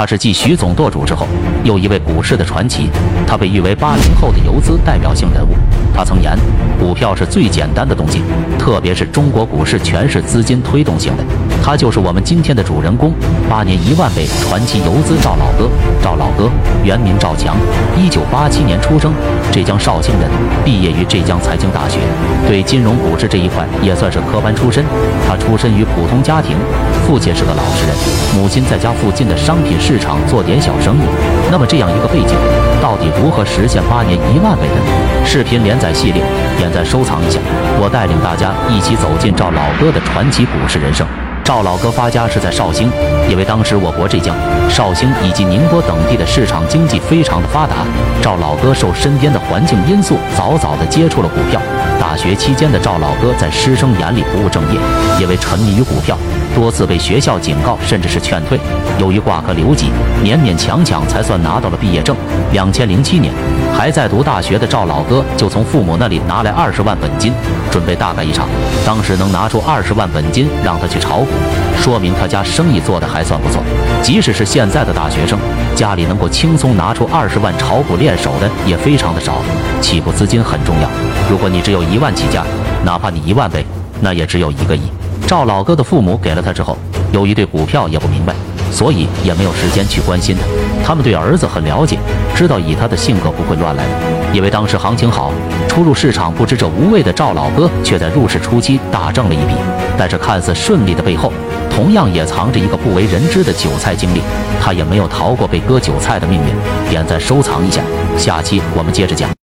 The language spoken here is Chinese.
他是继徐总舵主之后又一位股市的传奇，他被誉为八零后的游资代表性人物。他曾言，股票是最简单的东西，特别是中国股市全是资金推动型的。他就是我们今天的主人公，八年一万倍传奇游资赵老哥。赵老哥原名赵强，一九八七年出生，浙江绍兴人，毕业于浙江财经大学，对金融股市这一块也算是科班出身。他出身于普通家庭，父亲是个老实人，母亲在家附近的商品市场做点小生意。那么这样一个背景，到底如何实现八年一万倍的呢？视频连载系列，点赞收藏一下，我带领大家一起走进赵老哥的传奇股市人生。赵老哥发家是在绍兴，因为当时我国浙江、绍兴以及宁波等地的市场经济非常的发达，赵老哥受身边的环境因素，早早的接触了股票。大学期间的赵老哥在师生眼里不务正业，因为沉迷于股票，多次被学校警告，甚至是劝退。由于挂科留级，勉勉强强才算拿到了毕业证。两千零七年，还在读大学的赵老哥就从父母那里拿来二十万本金，准备大干一场。当时能拿出二十万本金让他去炒股。说明他家生意做得还算不错。即使是现在的大学生，家里能够轻松拿出二十万炒股练手的也非常的少。起步资金很重要。如果你只有一万起家，哪怕你一万倍，那也只有一个亿。赵老哥的父母给了他之后，由于对股票也不明白，所以也没有时间去关心他。他们对儿子很了解，知道以他的性格不会乱来的。因为当时行情好，初入市场不知者无畏的赵老哥，却在入市初期大挣了一笔。但是看似顺利的背后，同样也藏着一个不为人知的韭菜经历。他也没有逃过被割韭菜的命运。点赞收藏一下，下期我们接着讲。